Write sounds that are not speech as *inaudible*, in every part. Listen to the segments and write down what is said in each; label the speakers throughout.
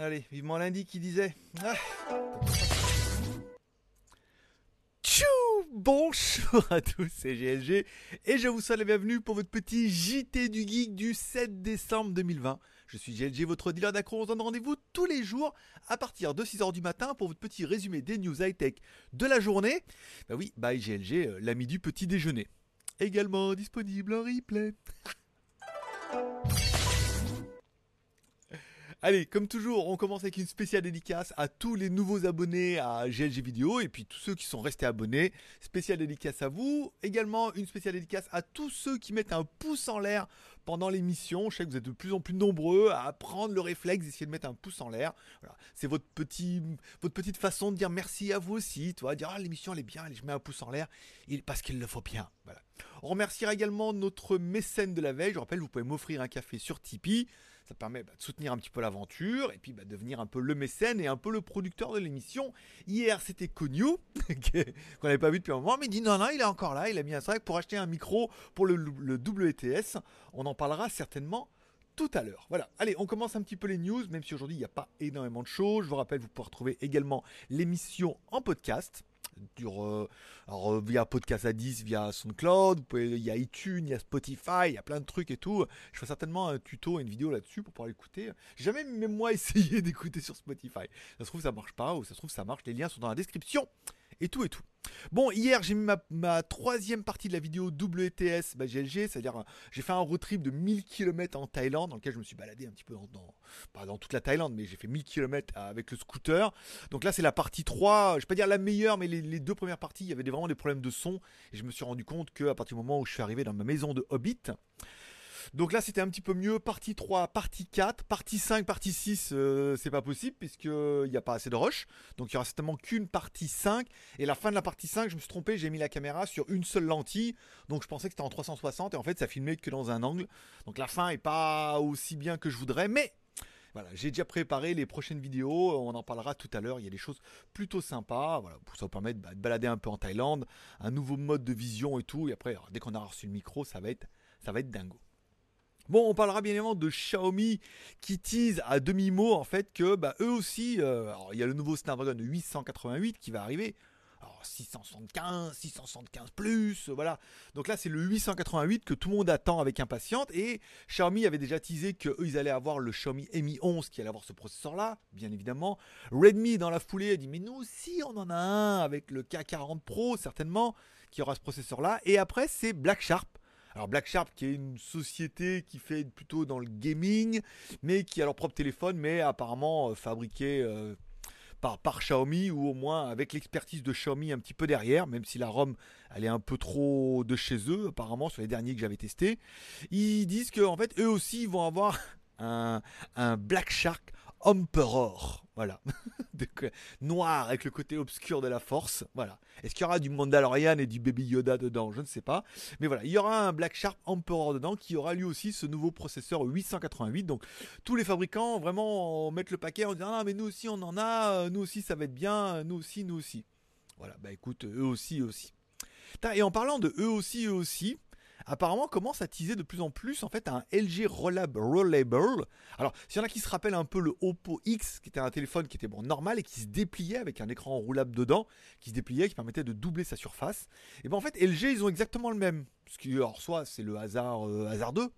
Speaker 1: Allez, vivement lundi qui disait. Ah. Tchou Bonjour à tous, c'est GLG et je vous souhaite la bienvenue pour votre petit JT du Geek du 7 décembre 2020. Je suis GLG, votre dealer d'accro. On se donne rendez-vous tous les jours à partir de 6h du matin pour votre petit résumé des news high-tech de la journée. Bah oui, bye GLG, euh, l'ami du petit déjeuner. Également disponible en replay. Allez, comme toujours, on commence avec une spéciale dédicace à tous les nouveaux abonnés à GLG Vidéo et puis tous ceux qui sont restés abonnés. Spéciale dédicace à vous. Également une spéciale dédicace à tous ceux qui mettent un pouce en l'air pendant l'émission. Je sais que vous êtes de plus en plus nombreux à prendre le réflexe d'essayer de mettre un pouce en l'air. C'est votre, votre petite façon de dire merci à vous aussi. Toi, dire ah, l'émission elle est bien, je mets un pouce en l'air parce qu'il le faut bien. Voilà. On remerciera également notre mécène de la veille. Je rappelle, vous pouvez m'offrir un café sur Tipeee. Ça permet bah, de soutenir un petit peu l'aventure et puis bah, devenir un peu le mécène et un peu le producteur de l'émission. Hier, c'était Cognu, *laughs* qu'on n'avait pas vu depuis un moment, mais il dit non, non, il est encore là. Il a mis un strike pour acheter un micro pour le, le WTS. On en parlera certainement tout à l'heure. Voilà, allez, on commence un petit peu les news, même si aujourd'hui il n'y a pas énormément de choses. Je vous rappelle, vous pouvez retrouver également l'émission en podcast dure euh, alors, euh, via Podcast à 10, via SoundCloud, il y a iTunes, il y a Spotify, il y a plein de trucs et tout. Je ferai certainement un tuto et une vidéo là-dessus pour pouvoir l'écouter. Jamais même moi *laughs* essayé d'écouter sur Spotify. Ça se trouve ça marche pas ou ça se trouve ça marche. Les liens sont dans la description et tout et tout. Bon, hier j'ai mis ma, troisième partie de la vidéo WTS bah, GLG, c'est-à-dire euh, j'ai fait un road trip de 1000 km en Thaïlande, dans lequel je me suis baladé un petit peu dans, pas dans toute la Thaïlande, mais j'ai fait 1000 km avec le scooter. Donc là c'est la partie 3, je vais pas dire la meilleure, mais les, deux premières parties, il y avait vraiment des problèmes de son, et je me suis rendu compte qu'à partir du moment où je suis arrivé dans ma maison de Hobbit, donc là, c'était un petit peu mieux. Partie 3, partie 4, partie 5, partie 6, euh, c'est pas possible puisqu'il n'y a pas assez de rush. Donc il y aura certainement qu'une partie 5. Et la fin de la partie 5, je me suis trompé, j'ai mis la caméra sur une seule lentille. Donc je pensais que c'était en 360 et en fait, ça filmait que dans un angle. Donc la fin est pas aussi bien que je voudrais, mais voilà, j'ai déjà préparé les prochaines vidéos, on en parlera tout à l'heure, il y a des choses plutôt sympas, voilà, pour ça vous permettre bah, de balader un peu en Thaïlande, un nouveau mode de vision et tout, et après, dès qu'on aura reçu le micro, ça va ça va être dingo. Bon, on parlera bien évidemment de Xiaomi qui tease à demi-mot en fait que bah, eux aussi, euh, il y a le nouveau Snapdragon 888 qui va arriver. Alors 675, 675 plus, voilà. Donc là c'est le 888 que tout le monde attend avec impatience et Xiaomi avait déjà teasé qu'eux ils allaient avoir le Xiaomi Mi 11 qui allait avoir ce processeur là, bien évidemment. Redmi dans la foulée a dit mais nous aussi on en a un avec le K40 Pro certainement qui aura ce processeur là et après c'est Black Sharp alors Black Sharp qui est une société qui fait plutôt dans le gaming, mais qui a leur propre téléphone, mais apparemment euh, fabriqué euh, par, par Xiaomi ou au moins avec l'expertise de Xiaomi un petit peu derrière, même si la ROM elle est un peu trop de chez eux apparemment sur les derniers que j'avais testés. Ils disent qu'en fait eux aussi vont avoir *laughs* un, un Black Shark Emperor. Voilà. *laughs* Noir avec le côté obscur de la force. Voilà. Est-ce qu'il y aura du Mandalorian et du Baby Yoda dedans? Je ne sais pas. Mais voilà, il y aura un Black Shark Emperor dedans qui aura lui aussi ce nouveau processeur 888. Donc tous les fabricants vraiment mettent le paquet en disant Ah, mais nous aussi on en a, nous aussi ça va être bien, nous aussi, nous aussi. Voilà, bah écoute, eux aussi, eux aussi. Et en parlant de eux aussi, eux aussi, apparemment commence à teaser de plus en plus en fait un LG Rollable. Rollable. Alors, s'il y en a qui se rappellent un peu le Oppo X, qui était un téléphone qui était bon normal et qui se dépliait avec un écran roulable dedans, qui se dépliait, qui permettait de doubler sa surface, et ben en fait LG ils ont exactement le même. Ce qui, alors soit c'est le hasard euh, hasardeux,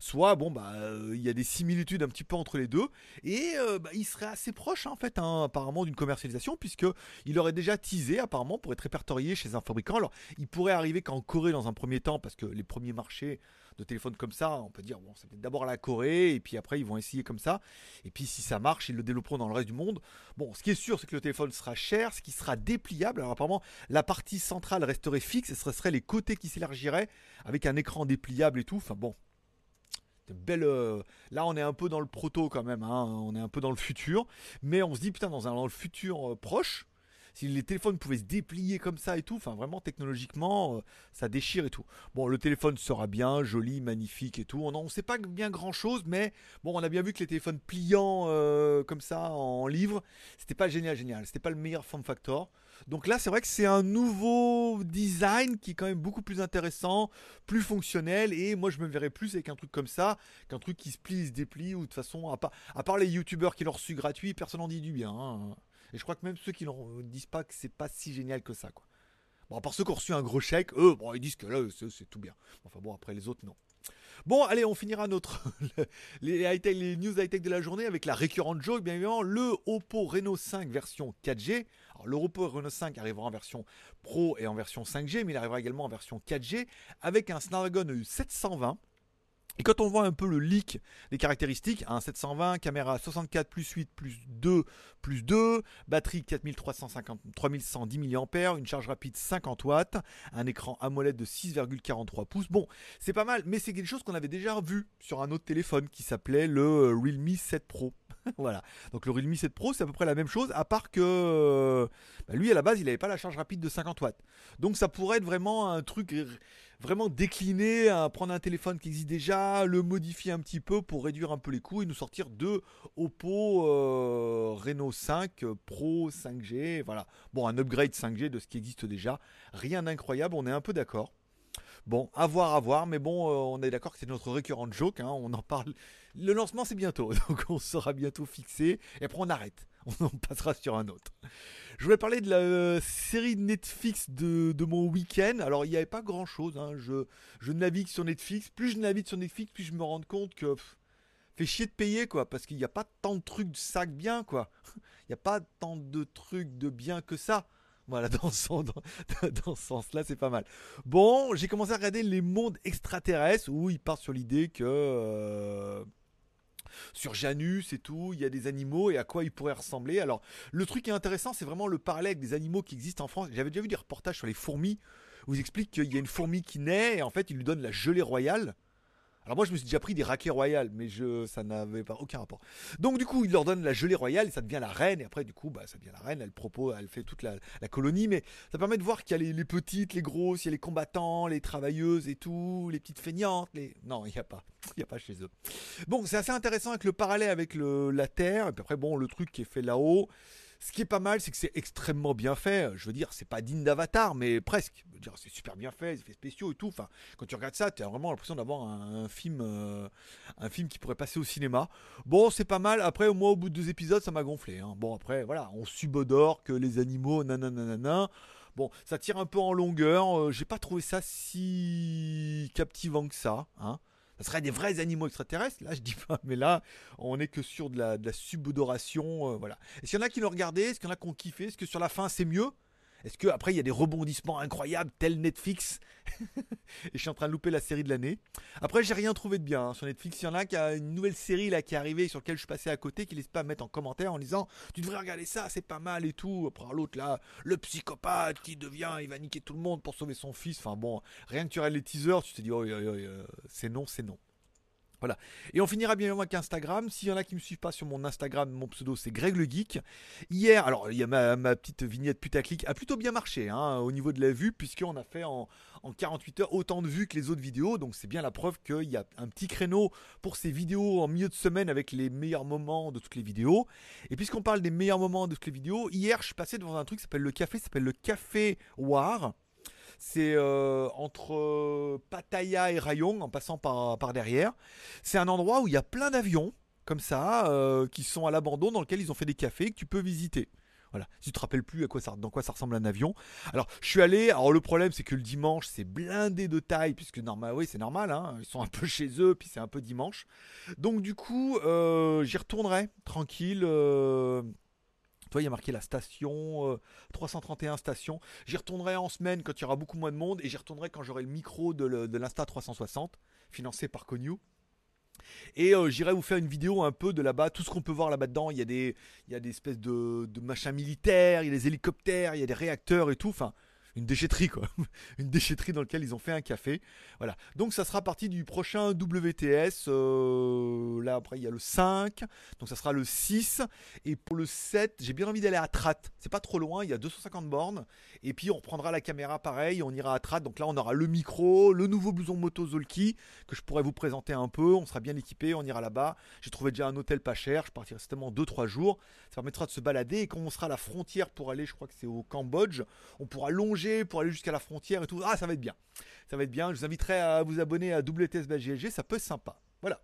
Speaker 1: soit bon bah euh, il y a des similitudes un petit peu entre les deux et euh, bah, il serait assez proche en fait hein, apparemment d'une commercialisation puisque il aurait déjà teasé apparemment pour être répertorié chez un fabricant. Alors il pourrait arriver qu'en Corée dans un premier temps parce que les premiers marchés de téléphones comme ça, on peut dire bon c'est peut-être d'abord la Corée et puis après ils vont essayer comme ça et puis si ça marche ils le développeront dans le reste du monde. Bon ce qui est sûr c'est que le téléphone sera cher, ce qui sera dépliable. Alors apparemment la partie centrale resterait fixe et ce serait les côtés qui s'élargiraient avec un écran dépliable et tout. Enfin bon belle. Euh, là, on est un peu dans le proto quand même. Hein. On est un peu dans le futur. Mais on se dit, putain, dans un futur euh, proche, si les téléphones pouvaient se déplier comme ça et tout, enfin vraiment technologiquement, euh, ça déchire et tout. Bon, le téléphone sera bien, joli, magnifique et tout. On ne sait pas bien grand chose, mais bon, on a bien vu que les téléphones pliants comme ça en livre, c'était pas génial, génial. C'était pas le meilleur form factor. Donc là, c'est vrai que c'est un nouveau design qui est quand même beaucoup plus intéressant, plus fonctionnel. Et moi, je me verrais plus avec un truc comme ça qu'un truc qui se plie, se déplie. Ou de toute façon, à part, à part les youtubeurs qui l'ont reçu gratuit, personne n'en dit du bien. hein. Et je crois que même ceux qui ne disent pas que c'est pas si génial que ça. Quoi. Bon, à part ceux qui ont reçu un gros chèque, eux, bon, ils disent que là, c'est c'est tout bien. Enfin bon, après les autres, non. Bon, allez, on finira notre *laughs* les, high-tech- les news high-tech de la journée avec la récurrente joke, bien évidemment, le Oppo Reno 5 version 4G. Alors, le Oppo Reno 5 arrivera en version Pro et en version 5G, mais il arrivera également en version 4G avec un Snapdragon 720. Et quand on voit un peu le leak des caractéristiques, un 720, caméra 64 plus 8 plus 2 plus 2, batterie 4350, 3110 mAh, une charge rapide 50 watts, un écran AMOLED de 6,43 pouces. Bon, c'est pas mal, mais c'est quelque chose qu'on avait déjà vu sur un autre téléphone qui s'appelait le euh, Realme 7 Pro. *laughs* voilà. Donc le Realme 7 Pro, c'est à peu près la même chose, à part que euh, bah, lui à la base, il n'avait pas la charge rapide de 50 watts. Donc ça pourrait être vraiment un truc vraiment décliné, à prendre un téléphone qui existe déjà, le modifier un petit peu pour réduire un peu les coûts et nous sortir deux Oppo euh, Reno 5 Pro 5G. Voilà. Bon, un upgrade 5G de ce qui existe déjà. Rien d'incroyable, on est un peu d'accord. Bon, à voir, à voir, mais bon, euh, on est d'accord que c'est notre récurrente joke, hein, on en parle. Le lancement c'est bientôt, *laughs* donc on sera bientôt fixé, et après on arrête, *laughs* on passera sur un autre. Je voulais parler de la euh, série Netflix de, mon week-end. Alors il n'y avait pas grand chose, je, je navigue sur Netflix, plus je navigue sur Netflix, plus je me rends compte que pff, fait chier de payer quoi, parce qu'il n'y a pas tant de trucs de sac bien quoi. *laughs* Il n'y a pas tant de trucs de bien que ça. Voilà, dans ce, dans, dans ce sens-là, c'est pas mal. Bon, j'ai commencé à regarder les mondes extraterrestres où il part sur l'idée que euh, sur Janus et tout, il y a des animaux et à quoi ils pourraient ressembler. Alors, le truc qui est intéressant, c'est vraiment le parallèle avec des animaux qui existent en France. J'avais déjà vu des reportages sur les fourmis où ils expliquent qu'il y a une fourmi qui naît et en fait, ils lui donnent la gelée royale. Alors moi je me suis déjà pris des raquets royales, mais je, ça n'avait pas aucun rapport. Donc du coup il leur donne la gelée royale et ça devient la reine, et après du coup bah, ça devient la reine, elle propose, elle fait toute la, colonie, mais ça permet de voir qu'il y a les, petites, les grosses, il y a les combattants, les travailleuses et tout, les petites feignantes, les... Non, il n'y a pas, *laughs* il n'y a pas chez eux. Bon, c'est assez intéressant avec le parallèle avec la Terre, et puis après bon, le truc qui est fait là-haut, ce qui est pas mal, c'est que c'est extrêmement bien fait. Je veux dire, c'est pas digne d'Avatar, mais presque. Je veux dire, c'est super bien fait, les effets spéciaux et tout. Enfin, quand tu regardes ça, tu as vraiment l'impression d'avoir un, film, euh, un film qui pourrait passer au cinéma. Bon, c'est pas mal. Après, moi, au bout de deux épisodes, ça m'a gonflé. hein. Bon, après, voilà, on subodore que les animaux, nanana. Bon, ça tire un peu en longueur. Euh, J'ai pas trouvé ça si captivant que ça. Hein. Ça serait des vrais animaux extraterrestres, là je dis pas, mais là on est que sur de la, de la subodoration, euh, voilà. Est-ce qu'il y en a qui l'ont regardé? Est-ce qu'il y en a qui ont kiffé? Est-ce que sur la fin c'est mieux? Est-ce que après il y a des rebondissements incroyables, tel Netflix *laughs* Et je suis en train de louper la série de l'année. Après j'ai rien trouvé de bien hein, sur Netflix. Il y en a qui a une nouvelle série là qui est arrivée sur laquelle je suis passé à côté, qui laisse pas mettre en commentaire en disant tu devrais regarder ça, c'est pas mal et tout. Après l'autre là, le psychopathe qui devient, il va niquer tout le monde pour sauver son fils. Enfin bon, rien que tu regardes les teasers, tu te dis oh, oh, oh, c'est non, c'est non. Voilà. Et on finira bien avec Instagram. S'il y en a qui me suivent pas sur mon Instagram, mon pseudo c'est Greg le Geek. Hier, alors il y a ma, petite vignette putaclic a plutôt bien marché hein, au niveau de la vue, puisqu'on a fait en, en 48 heures autant de vues que les autres vidéos. Donc c'est bien la preuve qu'il y a un petit créneau pour ces vidéos en milieu de semaine avec les meilleurs moments de toutes les vidéos. Et puisqu'on parle des meilleurs moments de toutes les vidéos, hier je suis passé devant un truc qui s'appelle le café, s'appelle le Café War. C'est euh, entre euh, Pattaya et Rayong, en passant par, par derrière. C'est un endroit où il y a plein d'avions, comme ça, euh, qui sont à l'abandon, dans lequel ils ont fait des cafés que tu peux visiter. Voilà. Si tu te rappelles plus à quoi ça, dans quoi ça ressemble un avion. Alors, je suis allé. Alors, le problème, c'est que le dimanche, c'est blindé de taille, puisque normal, oui, c'est normal. Hein, ils sont un peu chez eux, puis c'est un peu dimanche. Donc, du coup, j'y retournerai tranquille. Il y a marqué la station euh, 331 station. J'y retournerai en semaine quand il y aura beaucoup moins de monde et j'y retournerai quand j'aurai le micro de, le- de l'Insta 360 financé par Connew. Et euh, j'irai vous faire une vidéo un peu de là-bas, tout ce qu'on peut voir là-bas dedans. Il y a des, il y a des espèces de, de machins militaires, il y a des hélicoptères, il y a des réacteurs et tout. Enfin, une déchetterie quoi, *laughs* une déchetterie dans laquelle ils ont fait un café. Voilà. Donc ça sera partie du prochain WTS. Euh, là après il y a le 5, donc ça sera le 6 et pour le 7, j'ai bien envie d'aller à Trat. C'est pas trop loin, il y a 250 bornes et puis on reprendra la caméra pareil, on ira à Trat. Donc là on aura le micro, le nouveau blouson moto Zolki que je pourrais vous présenter un peu. On sera bien équipé, on ira là-bas. J'ai trouvé déjà un hôtel pas cher. Je partirai certainement 2-3 jours. Ça permettra de se balader et quand on sera à la frontière pour aller, je crois que c'est au Cambodge, on pourra longer pour aller jusqu'à la frontière et tout. Ah, ça va être bien. Ça va être bien. Je vous inviterai à vous abonner à WTS GLG, ça peut être sympa. Voilà.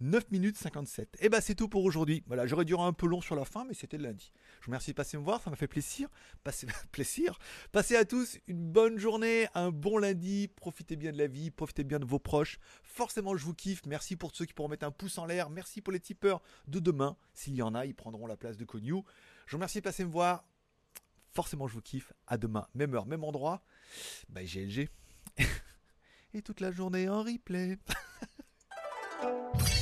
Speaker 1: 9 minutes 57. Et bah c'est tout pour aujourd'hui. Voilà, j'aurais duré un peu long sur la fin, mais c'était lundi. Je vous remercie de passer me voir, ça m'a fait plaisir. Passez, *laughs* plaisir. Passez à tous une bonne journée, un bon lundi. Profitez bien de la vie, profitez bien de vos proches. Forcément, je vous kiffe. Merci pour ceux qui pourront mettre un pouce en l'air. Merci pour les tipeurs de demain. S'il y en a, ils prendront la place de Cognou. Je vous remercie de passer me voir. Forcément, je vous kiffe. À demain, même heure, même endroit. Bye GLG. *laughs* Et toute la journée en replay. *laughs*